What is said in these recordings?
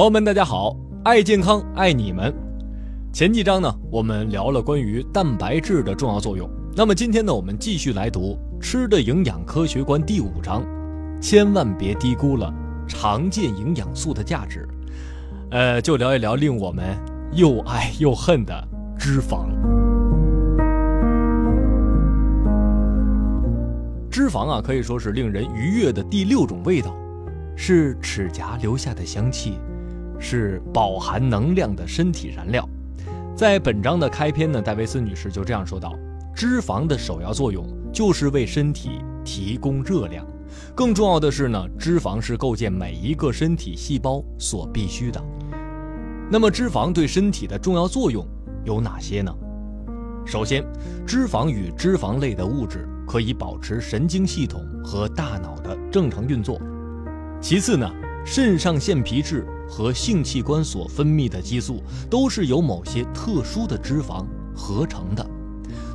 朋友们，大家好，爱健康，爱你们。前几章呢，我们聊了关于蛋白质的重要作用。那么今天呢，我们继续来读《吃的营养科学观》第五章，千万别低估了常见营养素的价值。呃，就聊一聊令我们又爱又恨的脂肪。脂肪啊，可以说是令人愉悦的第六种味道，是齿颊留下的香气。是饱含能量的身体燃料。在本章的开篇呢，戴维斯女士就这样说道：“脂肪的首要作用就是为身体提供热量，更重要的是呢，脂肪是构建每一个身体细胞所必须的。那么，脂肪对身体的重要作用有哪些呢？首先，脂肪与脂肪类的物质可以保持神经系统和大脑的正常运作。其次呢，肾上腺皮质。和性器官所分泌的激素都是由某些特殊的脂肪合成的。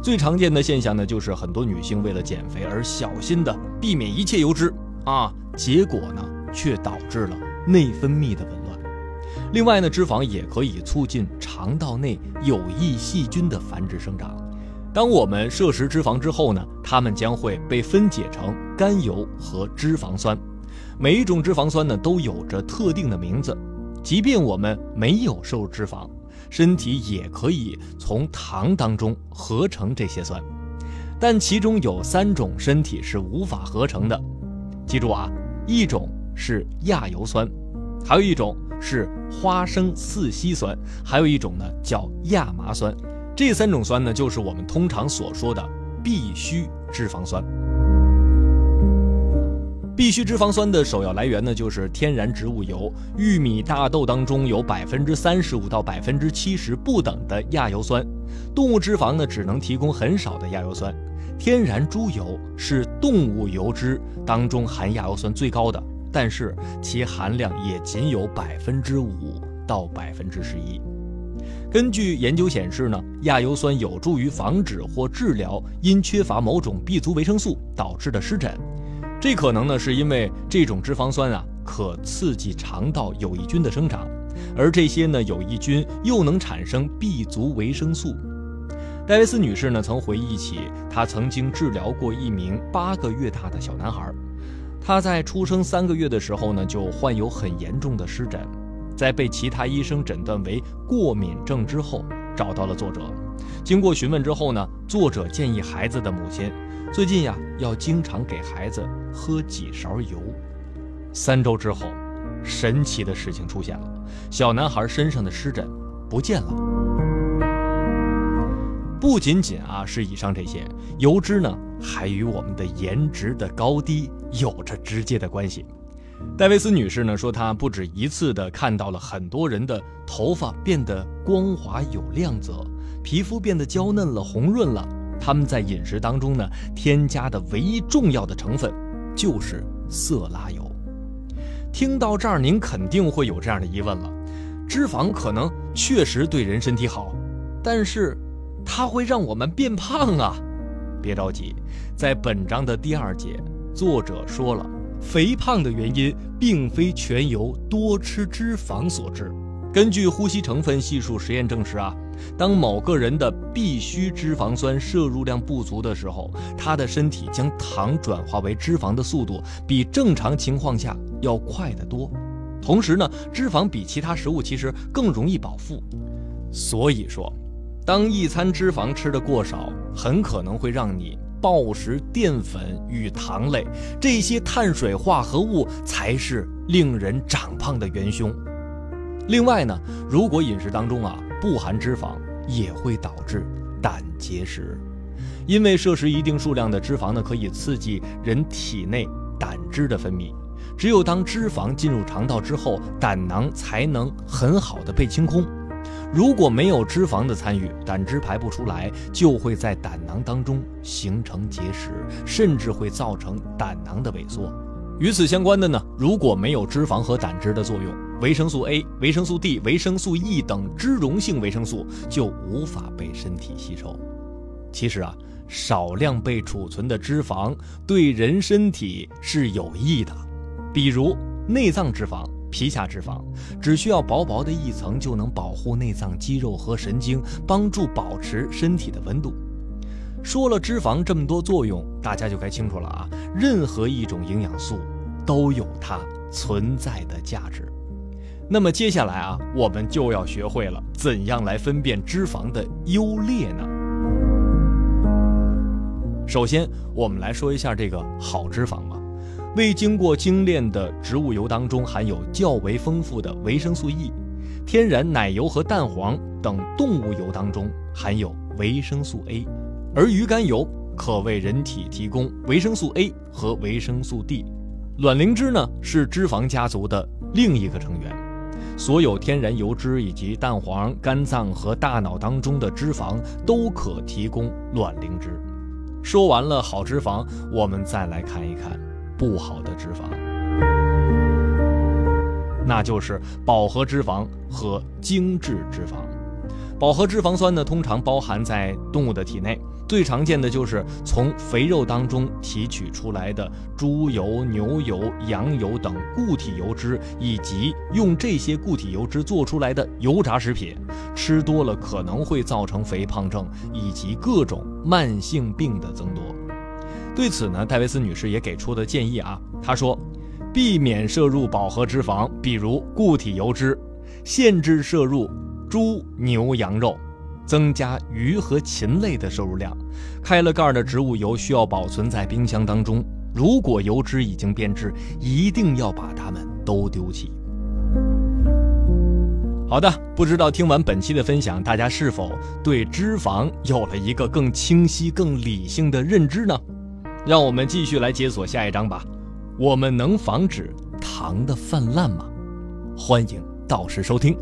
最常见的现象呢，就是很多女性为了减肥而小心的避免一切油脂啊，结果呢却导致了内分泌的紊乱。另外呢，脂肪也可以促进肠道内有益细菌的繁殖生长。当我们摄食脂肪之后呢，它们将会被分解成甘油和脂肪酸。每一种脂肪酸呢，都有着特定的名字。即便我们没有摄入脂肪，身体也可以从糖当中合成这些酸。但其中有三种身体是无法合成的。记住啊，一种是亚油酸，还有一种是花生四烯酸，还有一种呢叫亚麻酸。这三种酸呢，就是我们通常所说的必需脂肪酸。必需脂肪酸的首要来源呢，就是天然植物油。玉米、大豆当中有百分之三十五到百分之七十不等的亚油酸，动物脂肪呢只能提供很少的亚油酸。天然猪油是动物油脂当中含亚油酸最高的，但是其含量也仅有百分之五到百分之十一。根据研究显示呢，亚油酸有助于防止或治疗因缺乏某种 B 族维生素导致的湿疹。这可能呢，是因为这种脂肪酸啊，可刺激肠道有益菌的生长，而这些呢有益菌又能产生 B 族维生素。戴维斯女士呢曾回忆起，她曾经治疗过一名八个月大的小男孩，他在出生三个月的时候呢就患有很严重的湿疹，在被其他医生诊断为过敏症之后，找到了作者。经过询问之后呢，作者建议孩子的母亲。最近呀，要经常给孩子喝几勺油。三周之后，神奇的事情出现了，小男孩身上的湿疹不见了。不仅仅啊是以上这些，油脂呢还与我们的颜值的高低有着直接的关系。戴维斯女士呢说，她不止一次的看到了很多人的头发变得光滑有亮泽，皮肤变得娇嫩了、红润了。他们在饮食当中呢，添加的唯一重要的成分就是色拉油。听到这儿，您肯定会有这样的疑问了：脂肪可能确实对人身体好，但是它会让我们变胖啊！别着急，在本章的第二节，作者说了，肥胖的原因并非全由多吃脂肪所致。根据呼吸成分系数实验证实啊。当某个人的必需脂肪酸摄入量不足的时候，他的身体将糖转化为脂肪的速度比正常情况下要快得多。同时呢，脂肪比其他食物其实更容易饱腹。所以说，当一餐脂肪吃得过少，很可能会让你暴食淀粉与糖类这些碳水化合物才是令人长胖的元凶。另外呢，如果饮食当中啊。不含脂肪也会导致胆结石，因为摄食一定数量的脂肪呢，可以刺激人体内胆汁的分泌。只有当脂肪进入肠道之后，胆囊才能很好的被清空。如果没有脂肪的参与，胆汁排不出来，就会在胆囊当中形成结石，甚至会造成胆囊的萎缩。与此相关的呢，如果没有脂肪和胆汁的作用，维生素 A、维生素 D、维生素 E 等脂溶性维生素就无法被身体吸收。其实啊，少量被储存的脂肪对人身体是有益的，比如内脏脂肪、皮下脂肪，只需要薄薄的一层就能保护内脏、肌肉和神经，帮助保持身体的温度。说了脂肪这么多作用，大家就该清楚了啊！任何一种营养素都有它存在的价值。那么接下来啊，我们就要学会了怎样来分辨脂肪的优劣呢？首先，我们来说一下这个好脂肪吧。未经过精炼的植物油当中含有较为丰富的维生素 E，天然奶油和蛋黄等动物油当中含有维生素 A，而鱼肝油可为人体提供维生素 A 和维生素 D。卵磷脂呢是脂肪家族的另一个成员。所有天然油脂以及蛋黄、肝脏和大脑当中的脂肪都可提供卵磷脂。说完了好脂肪，我们再来看一看不好的脂肪，那就是饱和脂肪和精致脂肪。饱和脂肪酸呢，通常包含在动物的体内。最常见的就是从肥肉当中提取出来的猪油、牛油、羊油等固体油脂，以及用这些固体油脂做出来的油炸食品，吃多了可能会造成肥胖症以及各种慢性病的增多。对此呢，戴维斯女士也给出的建议啊，她说，避免摄入饱和脂肪，比如固体油脂，限制摄入猪、牛、羊肉。增加鱼和禽类的摄入量，开了盖的植物油需要保存在冰箱当中。如果油脂已经变质，一定要把它们都丢弃。好的，不知道听完本期的分享，大家是否对脂肪有了一个更清晰、更理性的认知呢？让我们继续来解锁下一章吧。我们能防止糖的泛滥吗？欢迎到时收听。